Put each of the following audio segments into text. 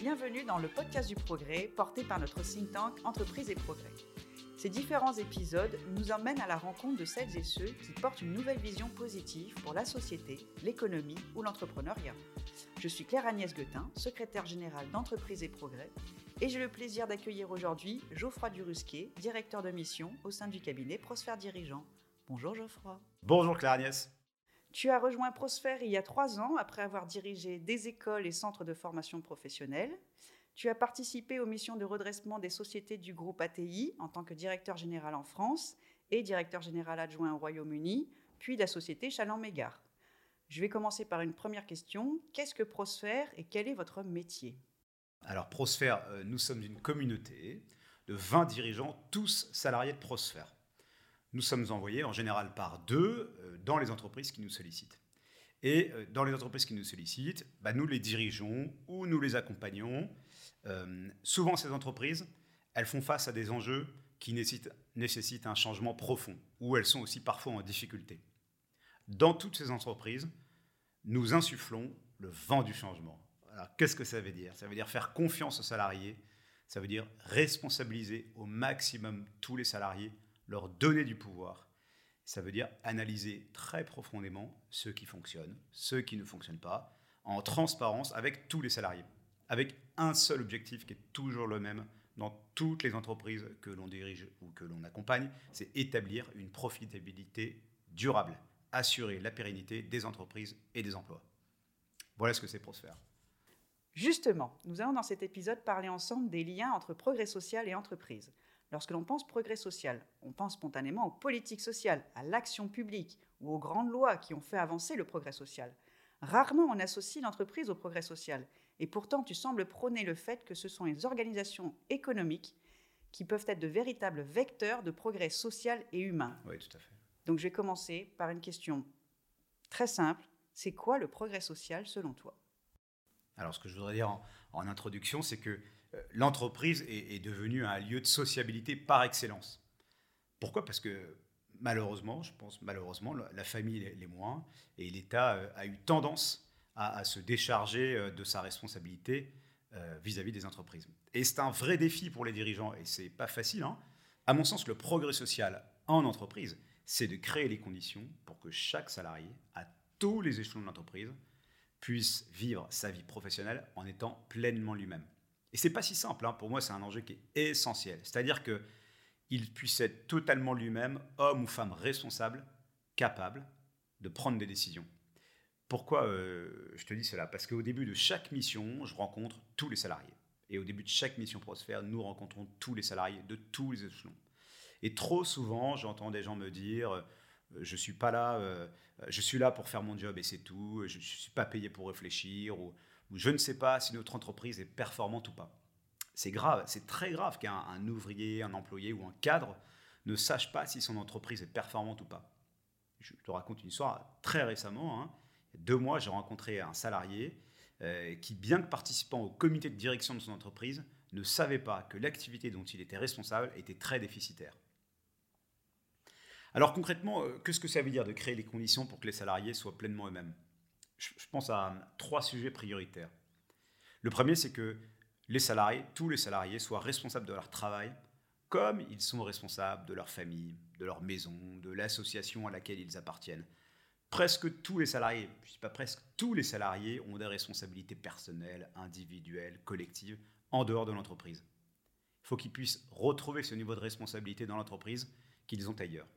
bienvenue dans le podcast du progrès porté par notre think tank Entreprise et Progrès. Ces différents épisodes nous emmènent à la rencontre de celles et ceux qui portent une nouvelle vision positive pour la société, l'économie ou l'entrepreneuriat. Je suis Claire Agnès Guetin, secrétaire générale d'Entreprise et Progrès, et j'ai le plaisir d'accueillir aujourd'hui Geoffroy Durusquier, directeur de mission au sein du cabinet Prosphère Dirigeant. Bonjour Geoffroy. Bonjour Claire Agnès. Tu as rejoint Prosphère il y a trois ans après avoir dirigé des écoles et centres de formation professionnelle. Tu as participé aux missions de redressement des sociétés du groupe ATI en tant que directeur général en France et directeur général adjoint au Royaume-Uni, puis la société Chaland-Mégard. Je vais commencer par une première question. Qu'est-ce que Prosphère et quel est votre métier? Alors Prosphère, euh, nous sommes une communauté de 20 dirigeants, tous salariés de Prosphère nous sommes envoyés en général par deux euh, dans les entreprises qui nous sollicitent. Et euh, dans les entreprises qui nous sollicitent, bah, nous les dirigeons ou nous les accompagnons. Euh, souvent, ces entreprises, elles font face à des enjeux qui nécessitent, un changement profond, ou elles sont aussi parfois en difficulté. Dans toutes ces entreprises, nous insufflons le vent du changement. Alors, qu'est-ce que ça veut dire? Ça veut dire faire confiance aux salariés, ça veut dire responsabiliser au maximum tous les salariés leur donner du pouvoir. Ça veut dire analyser très profondément ce qui fonctionne, ce qui ne fonctionne pas, en transparence avec tous les salariés, avec un seul objectif qui est toujours le même dans toutes les entreprises que l'on dirige ou que l'on accompagne, c'est établir une profitabilité durable, assurer la pérennité des entreprises et des emplois. Voilà ce que c'est Prosphère. Justement, nous allons dans cet épisode parler ensemble des liens entre progrès social et entreprise. Lorsque l'on pense progrès social, on pense spontanément aux politiques sociales, à l'action publique ou aux grandes lois qui ont fait avancer le progrès social. Rarement on associe l'entreprise au progrès social, et pourtant tu sembles prôner le fait que ce sont les organisations économiques qui peuvent être de véritables vecteurs de progrès social et humain. Oui, tout à fait. Donc je vais commencer par une question très simple. C'est quoi le progrès social selon toi? Alors ce que je voudrais dire en introduction, c'est que l'entreprise est, devenue un lieu de sociabilité par excellence. Pourquoi? Parce que malheureusement, je pense malheureusement, la famille les moins, et l'État euh, a eu tendance à, se décharger euh, de sa responsabilité vis-à-vis des entreprises. Et c'est un vrai défi pour les dirigeants, et c'est pas facile. Hein. À mon sens, le progrès social en entreprise, c'est de créer les conditions pour que chaque salarié, à tous les échelons de l'entreprise, puisse vivre sa vie professionnelle en étant pleinement lui-même. Et c'est pas si simple. Hein. Pour moi, c'est un enjeu qui est essentiel. C'est-à-dire que il puisse être totalement lui-même, homme ou femme responsable, capable de prendre des décisions. Pourquoi euh, je te dis cela? Parce qu'au début de chaque mission, je rencontre tous les salariés. Et au début de chaque mission Prosphère, nous rencontrons tous les salariés de tous les échelons. Et trop souvent, j'entends des gens me dire euh, je suis pas là, euh, je suis là pour faire mon job et c'est tout. Je, ne suis pas payé pour réfléchir je ne sais pas si notre entreprise est performante ou pas. C'est grave, c'est très grave qu'un ouvrier, un employé ou un cadre ne sache pas si son entreprise est performante ou pas. Je te raconte une histoire très récemment. Hein. Deux mois, j'ai rencontré un salarié euh, qui, bien que participant au comité de direction de son entreprise, ne savait pas que l'activité dont il était responsable était très déficitaire. Alors concrètement, euh, qu'est-ce que ça veut dire de créer les conditions pour que les salariés soient pleinement eux-mêmes? Je pense à trois sujets prioritaires. Le premier, c'est que les salariés, tous les salariés, soient responsables de leur travail comme ils sont responsables de leur famille, de leur maison, de l'association à laquelle ils appartiennent. Presque tous les salariés, je ne dis pas presque, tous les salariés ont des responsabilités personnelles, individuelles, collectives, en dehors de l'entreprise. Il faut qu'ils puissent retrouver ce niveau de responsabilité dans l'entreprise qu'ils ont ailleurs.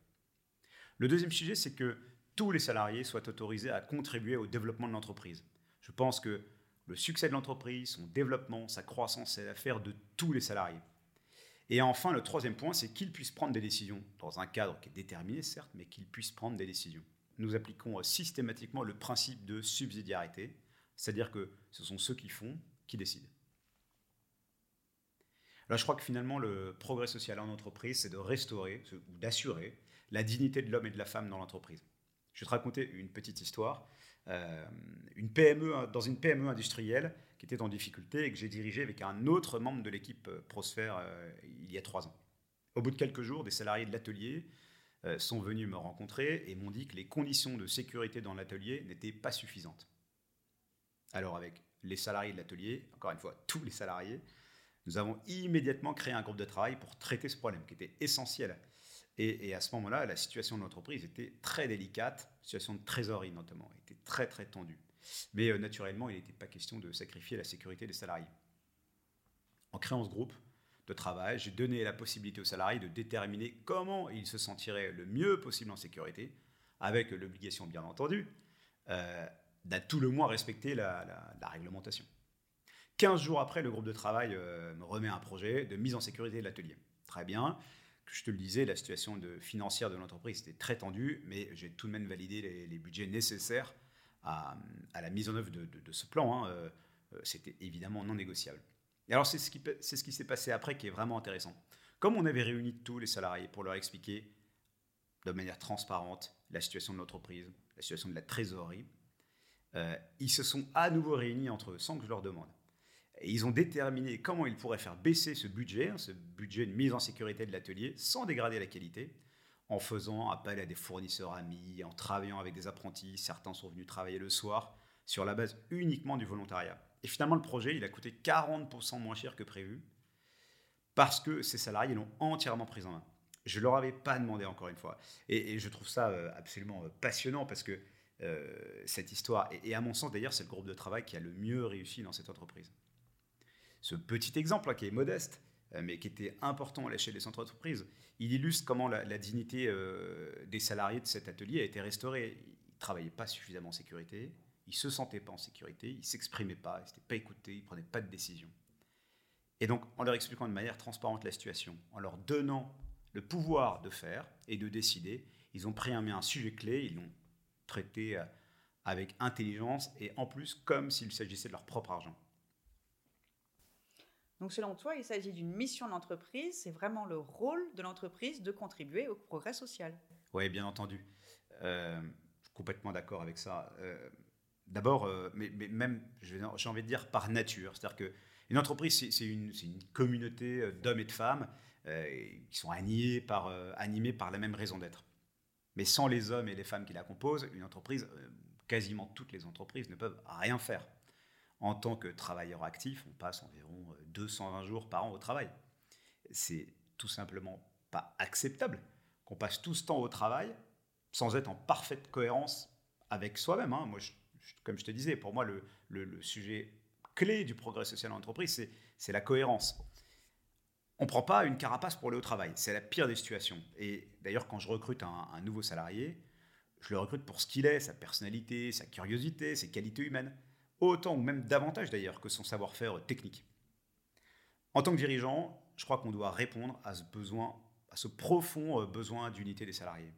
Le deuxième sujet, c'est que tous les salariés soient autorisés à contribuer au développement de l'entreprise. Je pense que le succès de l'entreprise, son développement, sa croissance, c'est l'affaire de tous les salariés. Et enfin, le troisième point, c'est qu'ils puissent prendre des décisions, dans un cadre qui est déterminé, certes, mais qu'ils puissent prendre des décisions. Nous appliquons euh, systématiquement le principe de subsidiarité, c'est-à-dire que ce sont ceux qui font qui décident. Alors je crois que finalement, le progrès social en entreprise, c'est de restaurer ou d'assurer la dignité de l'homme et de la femme dans l'entreprise. Je vais te raconter une petite histoire. Euh, une PME, dans une PME industrielle qui était en difficulté et que j'ai dirigée avec un autre membre de l'équipe euh, Prosphère euh, il y a trois ans. Au bout de quelques jours, des salariés de l'atelier sont venus me rencontrer et m'ont dit que les conditions de sécurité dans l'atelier n'étaient pas suffisantes. Alors avec les salariés de l'atelier, encore une fois, tous les salariés, nous avons immédiatement créé un groupe de travail pour traiter ce problème qui était essentiel. Et, à ce moment-là, la situation de l'entreprise était très délicate, situation de trésorerie notamment, était très très tendue. Mais euh, naturellement, il n'était pas question de sacrifier la sécurité des salariés. En créant ce groupe de travail, j'ai donné la possibilité aux salariés de déterminer comment ils se sentiraient le mieux possible en sécurité, avec l'obligation bien entendu euh, d'à tout le moins respecter la, réglementation. 15 jours après, le groupe de travail euh, me remet un projet de mise en sécurité de l'atelier. Très bien. Je te le disais, la situation financière de l'entreprise était très tendue, mais j'ai tout de même validé les, budgets nécessaires à, la mise en œuvre de, ce plan. Hein. Euh, c'était évidemment non négociable. Et alors, c'est ce qui, ce qui s'est passé après qui est vraiment intéressant. Comme on avait réuni tous les salariés pour leur expliquer de manière transparente la situation de l'entreprise, la situation de la trésorerie, euh, ils se sont à nouveau réunis entre eux sans que je leur demande. Et ils ont déterminé comment ils pourraient faire baisser ce budget, hein, ce budget de mise en sécurité de l'atelier, sans dégrader la qualité, en faisant appel à des fournisseurs amis, en travaillant avec des apprentis. Certains sont venus travailler le soir sur la base uniquement du volontariat. Et finalement, le projet, il a coûté 40% moins cher que prévu, parce que ces salariés l'ont entièrement pris en main. Je ne leur avais pas demandé encore une fois. Et, je trouve ça euh, absolument euh, passionnant parce que euh, cette histoire, et, à mon sens d'ailleurs, c'est le groupe de travail qui a le mieux réussi dans cette entreprise. Ce petit exemple hein, qui est modeste, mais qui était important à l'échelle des entreprises, il illustre comment la, dignité des salariés de cet atelier a été restaurée. Ils ne travaillaient pas suffisamment en sécurité, ils ne se sentaient pas en sécurité, ils ne s'exprimaient pas, ils n'étaient pas écoutés, ils ne prenaient pas de décision. Et donc, en leur expliquant de manière transparente la situation, en leur donnant le pouvoir de faire et de décider. Ils ont pris un, sujet clé, ils l'ont traité euh, avec intelligence et en plus comme s'il s'agissait de leur propre argent. Donc selon toi, il s'agit d'une mission d'entreprise, c'est vraiment le rôle de l'entreprise de contribuer au progrès social? Oui, bien entendu. Euh, je suis complètement d'accord avec ça. Euh, d'abord, mais, même, j'ai envie de dire par nature. C'est-à-dire qu'une entreprise, c'est une, une, communauté d'hommes et de femmes euh, qui sont animés par, euh, animés par la même raison d'être. Mais sans les hommes et les femmes qui la composent, une entreprise, euh, quasiment toutes les entreprises ne peuvent rien faire. En tant que travailleur actif, on passe environ 220 jours par an au travail. C'est tout simplement pas acceptable qu'on passe tout ce temps au travail sans être en parfaite cohérence avec soi-même. Hein. Moi, comme je te disais, pour moi, le, le sujet clé du progrès social en entreprise, c'est la cohérence on ne prend pas une carapace pour aller au travail. C'est la pire des situations. Et d'ailleurs, quand je recrute un, nouveau salarié, je le recrute pour ce qu'il est, sa personnalité, sa curiosité, ses qualités humaines, autant ou même davantage d'ailleurs que son savoir-faire technique. En tant que dirigeant, je crois qu'on doit répondre à ce besoin, à ce profond euh, besoin d'unité des salariés.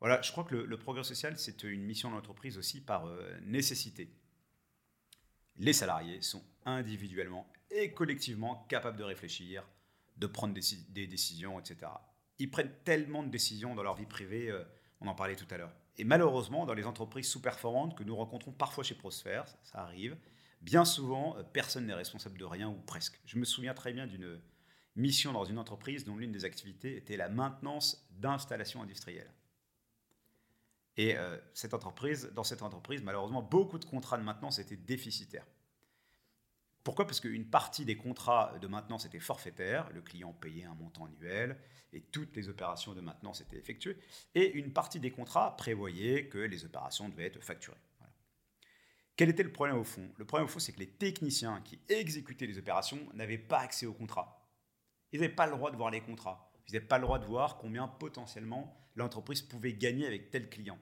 Voilà, je crois que le, progrès social, c'est une mission de l'entreprise aussi par euh, nécessité. Les salariés sont individuellement et collectivement capables de réfléchir, de prendre des, décisions, etc. Ils prennent tellement de décisions dans leur vie privée, euh, on en parlait tout à l'heure. Et malheureusement, dans les entreprises sous-performantes que nous rencontrons parfois chez Prosphère, ça, arrive, bien souvent, euh, personne n'est responsable de rien ou presque. Je me souviens très bien d'une mission dans une entreprise dont l'une des activités était la maintenance d'installations industrielles. Et euh, cette entreprise, dans cette entreprise, malheureusement, beaucoup de contrats de maintenance étaient déficitaires. Pourquoi? Parce qu'une partie des contrats de maintenance étaient forfaitaires, le client payait un montant annuel et toutes les opérations de maintenance étaient effectuées, et une partie des contrats prévoyait que les opérations devaient être facturées. Quel était le problème au fond? Le problème au fond, c'est que les techniciens qui exécutaient les opérations n'avaient pas accès aux contrats. Ils n'avaient pas le droit de voir les contrats. Ils n'avaient pas le droit de voir combien potentiellement l'entreprise pouvait gagner avec tel client.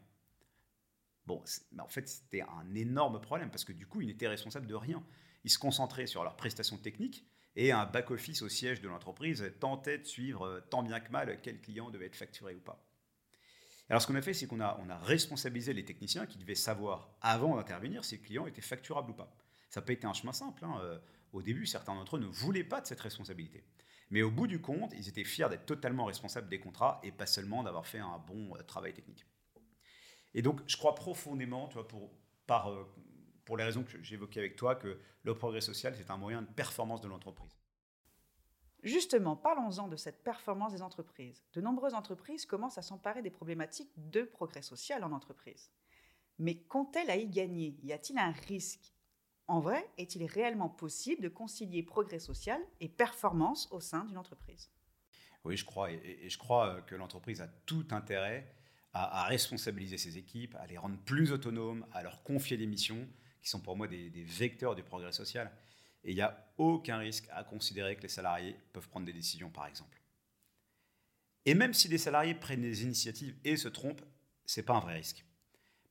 Bon, en fait, c'était un énorme problème parce que du coup, ils n'étaient responsables de rien ils se concentraient sur leurs prestations techniques et un back-office au siège de l'entreprise tentait de suivre euh, tant bien que mal quel client devait être facturé ou pas. Alors ce qu'on a fait, c'est qu'on a, on a responsabilisé les techniciens qui devaient savoir avant d'intervenir si le client était facturable ou pas. Ça n'a pas été un chemin simple. Hein. Euh, au début, certains d'entre eux ne voulaient pas de cette responsabilité. Mais au bout du compte, ils étaient fiers d'être totalement responsables des contrats et pas seulement d'avoir fait un bon euh, travail technique. Et donc, je crois profondément, tu vois, par, pour les raisons que j'évoquais avec toi, que le progrès social, c'est un moyen de performance de l'entreprise. Justement, parlons-en de cette performance des entreprises. De nombreuses entreprises commencent à s'emparer des problématiques de progrès social en entreprise. Mais qu'ont-elles à y gagner? Y a-t-il un risque? En vrai, est-il réellement possible de concilier progrès social et performance au sein d'une entreprise? Oui, je crois. Et, je crois que l'entreprise a tout intérêt à, responsabiliser ses équipes, à les rendre plus autonomes, à leur confier des missions qui sont pour moi des, vecteurs du progrès social. Et il n'y a aucun risque à considérer que les salariés peuvent prendre des décisions, par exemple. Et même si les salariés prennent des initiatives et se trompent, ce n'est pas un vrai risque.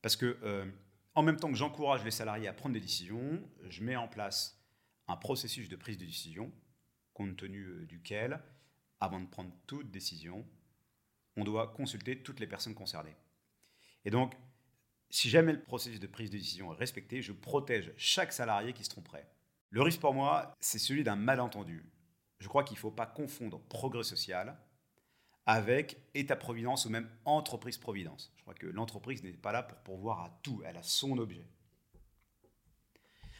Parce que, euh, en même temps que j'encourage les salariés à prendre des décisions, je mets en place un processus de prise de décision, compte tenu euh, duquel, avant de prendre toute décision, on doit consulter toutes les personnes concernées. Et donc, si jamais le processus de prise de décision est respecté, je protège chaque salarié qui se tromperait. Le risque pour moi, c'est celui d'un malentendu. Je crois qu'il ne faut pas confondre progrès social avec État-providence ou même entreprise-providence. Je crois que l'entreprise n'est pas là pour pourvoir à tout, elle a son objet.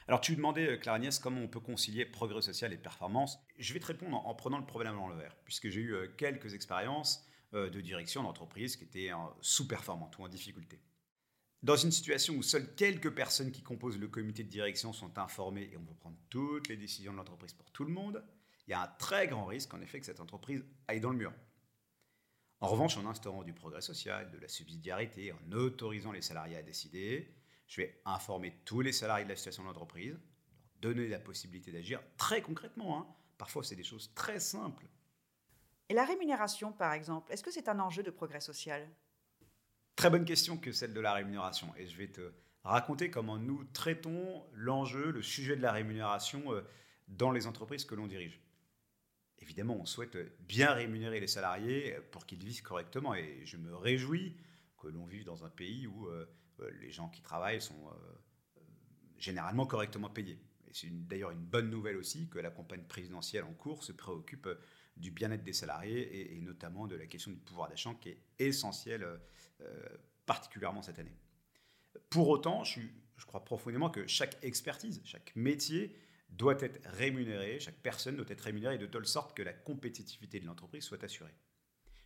Alors tu demandais, euh, Claire-Agnès, comment on peut concilier progrès social et performance. Je vais te répondre en, prenant le problème dans l'envers, puisque j'ai eu euh, quelques expériences euh, de direction d'entreprise qui étaient sous-performantes ou en difficulté. Dans une situation où seules quelques personnes qui composent le comité de direction sont informées et on peut prendre toutes les décisions de l'entreprise pour tout le monde, il y a un très grand risque en effet que cette entreprise aille dans le mur. En revanche, en instaurant du progrès social, de la subsidiarité, en autorisant les salariés à décider, je vais informer tous les salariés de la situation de l'entreprise, leur donner la possibilité d'agir très concrètement. Hein. Parfois, c'est des choses très simples. Et la rémunération, par exemple, est-ce que c'est un enjeu de progrès social? Très bonne question que celle de la rémunération. Et je vais te raconter comment nous traitons l'enjeu, le sujet de la rémunération euh, dans les entreprises que l'on dirige. Évidemment, on souhaite bien rémunérer les salariés pour qu'ils vivent correctement. Et je me réjouis que l'on vive dans un pays où euh, euh, les gens qui travaillent sont généralement correctement payés. Et c'est d'ailleurs une bonne nouvelle aussi que la campagne présidentielle en cours se préoccupe du bien-être des salariés et, notamment de la question du pouvoir d'achat qui est essentielle euh, particulièrement cette année. Pour autant, je, crois profondément que chaque expertise, chaque métier doit être rémunéré, chaque personne doit être rémunérée de telle sorte que la compétitivité de l'entreprise soit assurée.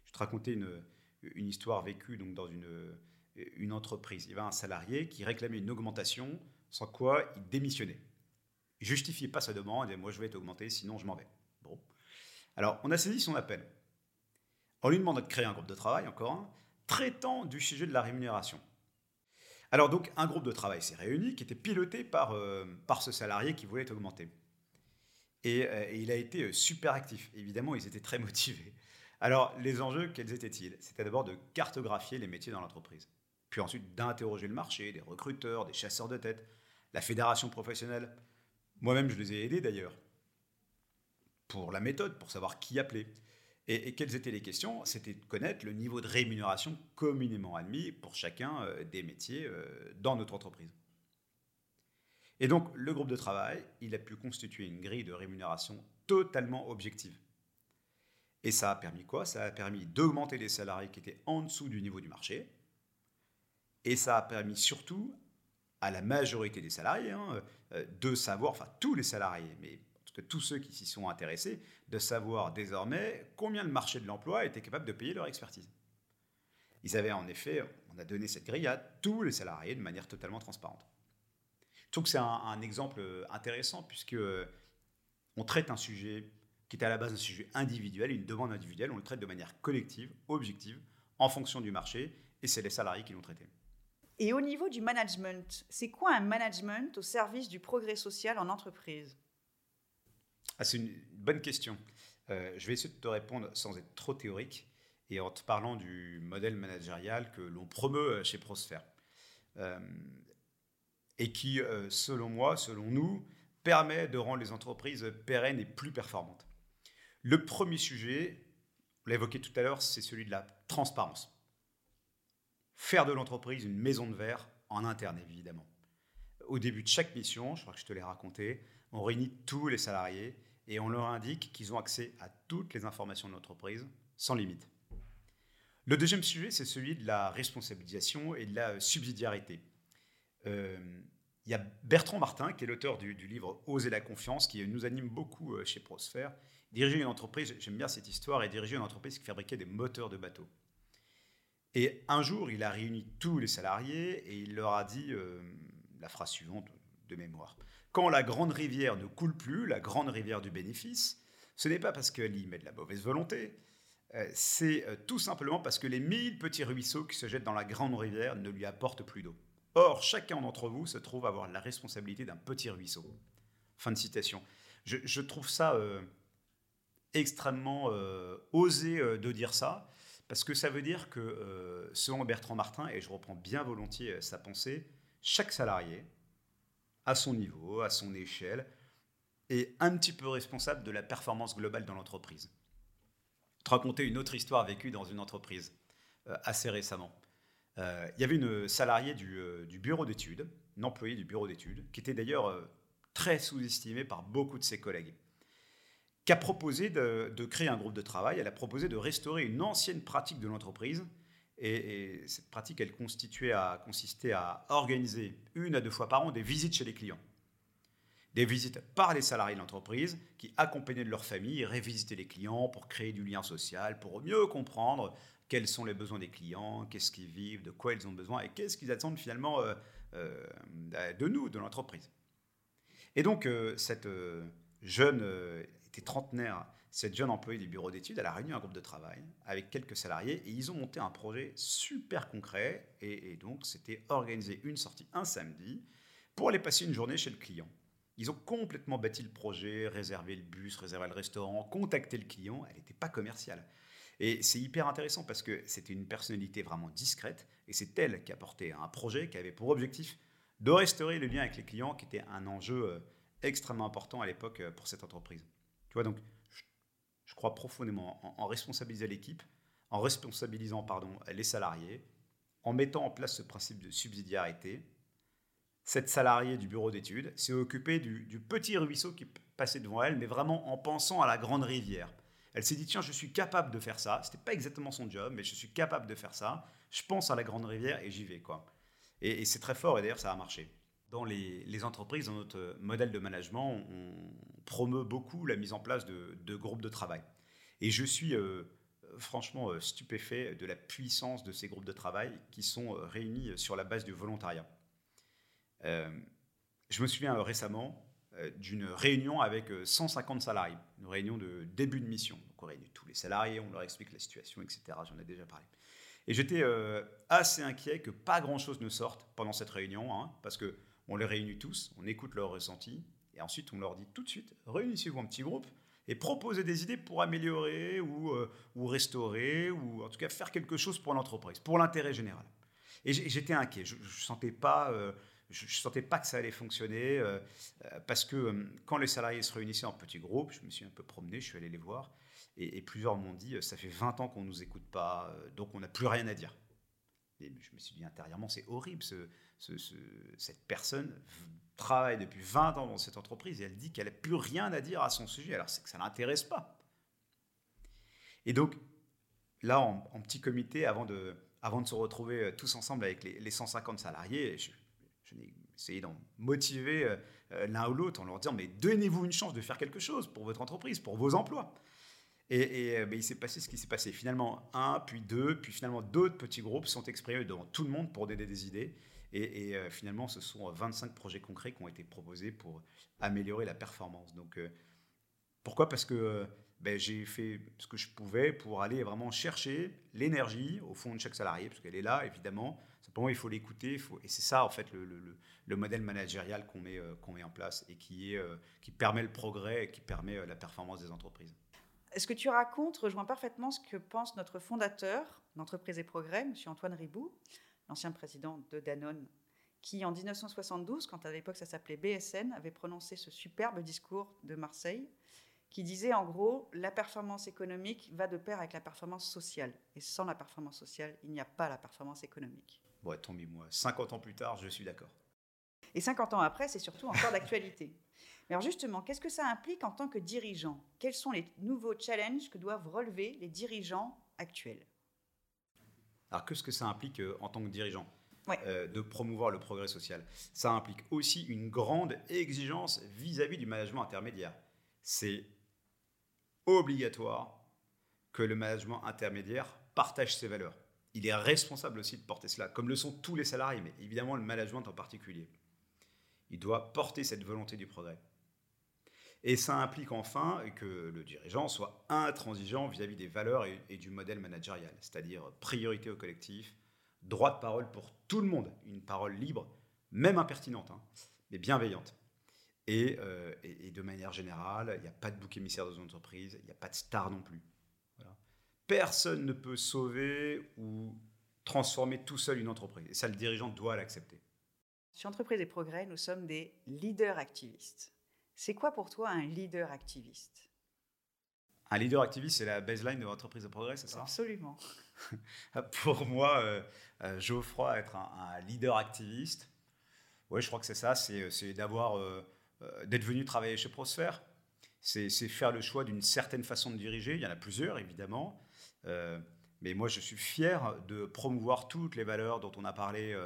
Je vais te raconter une, histoire vécue donc, dans une, une entreprise. Il y avait un salarié qui réclamait une augmentation, sans quoi il démissionnait. Il justifiait pas sa demande, et moi je vais être augmenté, sinon je m'en vais. Bon. Alors, on a saisi son appel. On lui demande de créer un groupe de travail, encore un, traitant du sujet de la rémunération. Alors donc, un groupe de travail s'est réuni qui était piloté par, euh, par ce salarié qui voulait être augmenté. Et, euh, et, il a été euh, super actif. Évidemment, ils étaient très motivés. Alors, les enjeux, quels étaient-ils? C'était d'abord de cartographier les métiers dans l'entreprise. Puis ensuite d'interroger le marché, des recruteurs, des chasseurs de tête, la fédération professionnelle. Moi-même, je les ai aidés d'ailleurs. Pour la méthode, pour savoir qui appeler. Et, quelles étaient les questions? C'était de connaître le niveau de rémunération communément admis pour chacun euh, des métiers euh, dans notre entreprise. Et donc, le groupe de travail, il a pu constituer une grille de rémunération totalement objective. Et ça a permis quoi? Ça a permis d'augmenter les salariés qui étaient en dessous du niveau du marché. Et ça a permis surtout à la majorité des salariés hein, euh, de savoir, enfin tous les salariés, mais que tous ceux qui s'y sont intéressés, de savoir désormais combien le marché de l'emploi était capable de payer leur expertise. Ils avaient en effet, on a donné cette grille à tous les salariés de manière totalement transparente. Je trouve que c'est un, exemple intéressant puisque euh, on traite un sujet qui est à la base un sujet individuel, une demande individuelle, on le traite de manière collective, objective, en fonction du marché, et c'est les salariés qui l'ont traité. Et au niveau du management, c'est quoi un management au service du progrès social en entreprise? Ah, c'est une bonne question. Euh, je vais essayer de te répondre sans être trop théorique et en te parlant du modèle managérial que l'on promeut euh, chez Prosphère. Euh, et qui, selon moi, selon nous, permet de rendre les entreprises pérennes et plus performantes. Le premier sujet, on l'a évoqué tout à l'heure, c'est celui de la transparence. Faire de l'entreprise une maison de verre en interne, évidemment. Au début de chaque mission, je crois que je te l'ai raconté, on réunit tous les salariés et on leur indique qu'ils ont accès à toutes les informations de l'entreprise sans limite. Le deuxième sujet, c'est celui de la responsabilisation et de la subsidiarité. Euh, il y a Bertrand Martin, qui est l'auteur du, livre Oser la confiance, qui nous anime beaucoup euh, chez Prosphère. Diriger une entreprise, j'aime bien cette histoire, et diriger une entreprise qui fabriquait des moteurs de bateaux. Et un jour, il a réuni tous les salariés et il leur a dit euh, la phrase suivante de mémoire quand la grande rivière ne coule plus, la grande rivière du bénéfice, ce n'est pas parce qu'elle y met de la mauvaise volonté, euh, c'est euh, tout simplement parce que les mille petits ruisseaux qui se jettent dans la grande rivière ne lui apportent plus d'eau. Or, chacun d'entre vous se trouve avoir la responsabilité d'un petit ruisseau. Fin de citation. Je, trouve ça euh, extrêmement osé de dire ça, parce que ça veut dire que, selon Bertrand Martin, et je reprends bien volontiers sa pensée, chaque salarié, à son niveau, à son échelle, est un petit peu responsable de la performance globale dans l'entreprise. Je te raconter une autre histoire vécue dans une entreprise euh, assez récemment. Euh, il y avait une salariée du, euh, bureau d'études, une employée du bureau d'études, qui était d'ailleurs très sous-estimée par beaucoup de ses collègues, qui a proposé de, créer un groupe de travail. Elle a proposé de restaurer une ancienne pratique de l'entreprise. Et, cette pratique, elle consistait à organiser une à deux fois par an des visites chez les clients des visites par les salariés de l'entreprise qui, accompagnés de leur famille, révisitaient les clients pour créer du lien social, pour mieux comprendre quels sont les besoins des clients, qu'est-ce qu'ils vivent, de quoi ils ont besoin et qu'est-ce qu'ils attendent finalement euh, euh, de nous, de l'entreprise. Et donc, euh, cette jeune, était trentenaire, cette jeune employée du bureau d'études, elle a réuni un groupe de travail avec quelques salariés et ils ont monté un projet super concret. Et, et donc, c'était organiser une sortie un samedi pour aller passer une journée chez le client. Ils ont complètement bâti le projet, réservé le bus, réservé le restaurant, contacté le client. Elle n'était pas commerciale. Et c'est hyper intéressant parce que c'était une personnalité vraiment discrète et c'est elle qui a porté un projet qui avait pour objectif de restaurer le lien avec les clients, qui était un enjeu euh, extrêmement important à l'époque euh, pour cette entreprise. Tu vois, donc, je crois profondément en, responsabiliser l'équipe, en responsabilisant pardon, les salariés, en mettant en place ce principe de subsidiarité, cette salariée du bureau d'études s'est occupée du, petit ruisseau qui passait devant elle, mais vraiment en pensant à la grande rivière. Elle s'est dit tiens, je suis capable de faire ça. C'était pas exactement son job, mais je suis capable de faire ça. Je pense à la grande rivière et j'y vais quoi. Et, c'est très fort et d'ailleurs ça a marché. Dans les, entreprises, dans notre modèle de management, on, promeut beaucoup la mise en place de, groupes de travail. Et je suis euh, franchement euh, stupéfait de la puissance de ces groupes de travail qui sont euh, réunis sur la base du volontariat. Je me souviens récemment d'une réunion avec 150 salariés, une réunion de début de mission. Donc on réunit tous les salariés, on leur explique la situation, etc. J'en ai déjà parlé. Et j'étais assez inquiet que pas grand-chose ne sorte pendant cette réunion, hein, parce que on les réunit tous, on écoute leurs ressentis, et ensuite on leur dit tout de suite, réunissez-vous en petit groupe et proposez des idées pour améliorer ou, ou restaurer, ou en tout cas faire quelque chose pour l'entreprise, pour l'intérêt général. Et j'étais inquiet, je ne sentais pas ne sentais pas que ça allait fonctionner euh, euh, parce que euh, quand les salariés se réunissaient en petits groupes, je me suis un peu promené, je suis allé les voir et, plusieurs m'ont dit ça fait 20 ans qu'on ne nous écoute pas, donc on n'a plus rien à dire. Et je me suis dit intérieurement c'est horrible, ce, cette personne travaille depuis 20 ans dans cette entreprise et elle dit qu'elle n'a plus rien à dire à son sujet, alors c'est que ça ne l'intéresse pas. Et donc là, en, petit comité, avant de, avant de se retrouver tous ensemble avec les, les 150 salariés, je, essayer d'en motiver euh, euh, l'un ou l'autre en leur disant mais donnez-vous une chance de faire quelque chose pour votre entreprise, pour vos emplois. Et, euh, ben, il s'est passé ce qui s'est passé. Finalement, un, puis deux, puis finalement d'autres petits groupes sont exprimés devant tout le monde pour donner des idées. Et, finalement, ce sont 25 projets concrets qui ont été proposés pour améliorer la performance. Donc, pourquoi? Parce que ben, j'ai fait ce que je pouvais pour aller vraiment chercher l'énergie au fond de chaque salarié, parce qu'elle est là, évidemment, Simplement, il faut l'écouter. Et c'est ça, en fait, le, modèle managérial qu'on met, euh, qu'on met en place et qui, est, euh, qui permet le progrès et qui permet euh, la performance des entreprises. Ce que tu racontes rejoint parfaitement ce que pense notre fondateur d'Entreprise et Progrès, M. Antoine Ribou, l'ancien président de Danone, qui en 1972, quand à l'époque ça s'appelait BSN, avait prononcé ce superbe discours de Marseille qui disait en gros la performance économique va de pair avec la performance sociale. Et sans la performance sociale, il n'y a pas la performance économique. Bon, tant moi 50 ans plus tard, je suis d'accord. Et 50 ans après, c'est surtout encore d'actualité. Mais alors justement, qu'est-ce que ça implique en tant que dirigeant? Quels sont les nouveaux challenges que doivent relever les dirigeants actuels? Alors qu'est-ce que ça implique euh, en tant que dirigeant? Euh, de promouvoir le progrès social Ça implique aussi une grande exigence vis-à-vis du management intermédiaire. C'est obligatoire que le management intermédiaire partage ses valeurs il est responsable aussi de porter cela, comme le sont tous les salariés, mais évidemment le management en particulier. il doit porter cette volonté du progrès. Et ça implique enfin que le dirigeant soit intransigeant vis-à-vis des valeurs et, du modèle managérial, c'est-à-dire priorité au collectif, droit de parole pour tout le monde, une parole libre, même impertinente, hein, mais bienveillante. Euh, et, de manière générale, il n'y a pas de bouc émissaire dans une entreprise, il n'y a pas de star non plus. Personne ne peut sauver ou transformer tout seul une entreprise. Et ça, le dirigeant doit l'accepter. Chez Entreprise et Progrès, nous sommes des leaders activistes. C'est quoi pour toi un leader activiste? Un leader activiste, c'est la baseline de l'entreprise de progrès, c'est ça? Absolument. pour moi, euh, euh, Geoffroy, être un, leader activiste, ouais, je crois que c'est ça, c'est euh, d'avoir, d'être venu travailler chez Prosphère. C'est faire le choix d'une certaine façon de diriger. Il y en a plusieurs, évidemment. Mais moi, je suis fier de promouvoir toutes les valeurs dont on a parlé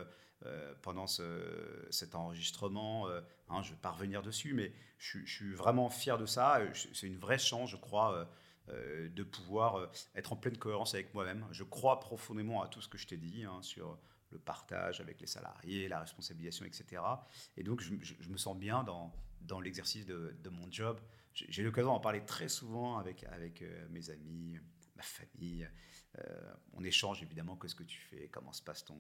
euh, pendant cet enregistrement. Euh, hein, je vais pas revenir dessus, mais je, suis vraiment fier de ça. C'est une vraie chance, je crois, euh, de pouvoir être en pleine cohérence avec moi-même. Je crois profondément à tout ce que je t'ai dit hein, sur le partage avec les salariés, la responsabilisation, etc. Et donc, je, me sens bien dans, l'exercice de, mon job. J'ai l'occasion d'en parler très souvent avec mes amis, ma famille. On échange évidemment qu'est-ce que tu fais, comment se passe ton,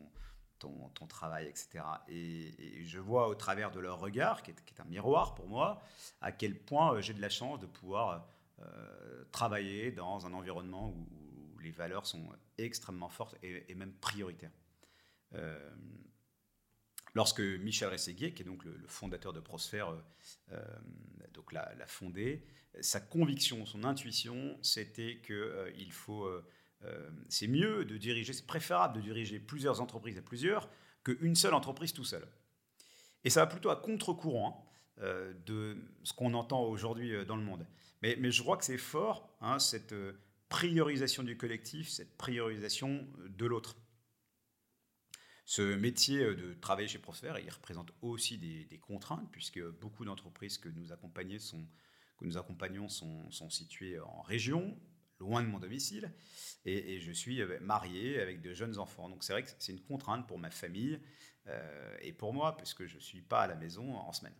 ton, travail, etc. Et, je vois au travers de leur regard, qui est, un miroir pour moi, à quel point euh, j'ai de la chance de pouvoir euh, travailler dans un environnement où, les valeurs sont extrêmement fortes et, même prioritaires. Euh, lorsque Michel Rességuier, qui est donc le, fondateur de Prosphère, donc l'a, fondé, sa conviction, son intuition, c'était qu'il faut euh, c'est mieux de diriger, c'est préférable de diriger plusieurs entreprises à plusieurs qu'une seule entreprise tout seul. Et ça va plutôt à contre-courant hein, euh, de ce qu'on entend aujourd'hui euh, dans le monde. Mais, je crois que c'est fort, hein, cette priorisation du collectif, cette priorisation de l'autre. Ce métier de travailler chez Prosper, il représente aussi des, contraintes, puisque beaucoup d'entreprises que nous, accompagnons sont situées en région, loin de mon domicile, et, je suis euh, marié avec de jeunes enfants. Donc c'est vrai que c'est une contrainte pour ma famille euh, et pour moi, puisque je ne suis pas à la maison en semaine.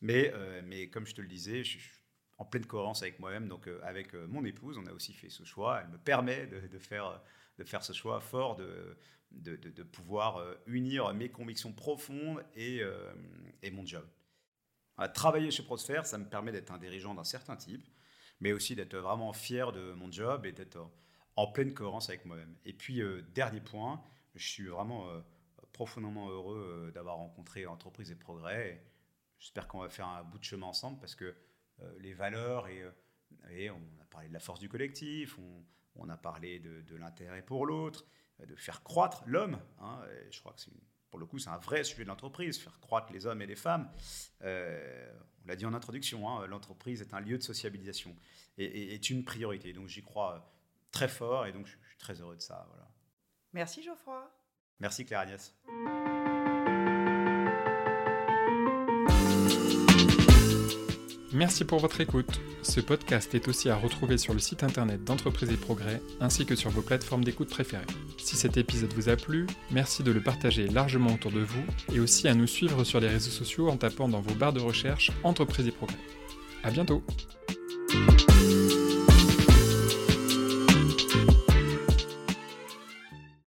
Mais, euh, mais comme je te le disais, je suis en pleine cohérence avec moi-même. Donc avec mon épouse, on a aussi fait ce choix. Elle me permet de, faire, de faire ce choix fort de, de, pouvoir unir mes convictions profondes et, et mon job. travailler chez Prosphère, ça me permet d'être un dirigeant d'un certain type mais aussi d'être vraiment fier de mon job et d'être en pleine cohérence avec moi-même. Et puis, euh, dernier point, je suis vraiment euh, profondément heureux euh, d'avoir rencontré Entreprise et Progrès. J'espère qu'on va faire un bout de chemin ensemble parce que les valeurs, et, on a parlé de la force du collectif, on, a parlé de, l'intérêt pour l'autre, de faire croître l'homme. Hein, je crois que c'est pour le coup, c'est un vrai sujet de l'entreprise, faire croître les hommes et les femmes. Euh, on l'a dit en introduction, hein, l'entreprise est un lieu de sociabilisation et, est une priorité. Donc j'y crois très fort et donc je suis très heureux de ça. Voilà. Merci Geoffroy. Merci Claire Agnès. Merci pour votre écoute. Ce podcast est aussi à retrouver sur le site internet d'Entreprise et Progrès ainsi que sur vos plateformes d'écoute préférées. Si cet épisode vous a plu, merci de le partager largement autour de vous et aussi à nous suivre sur les réseaux sociaux en tapant dans vos barres de recherche Entreprise et Progrès. À bientôt!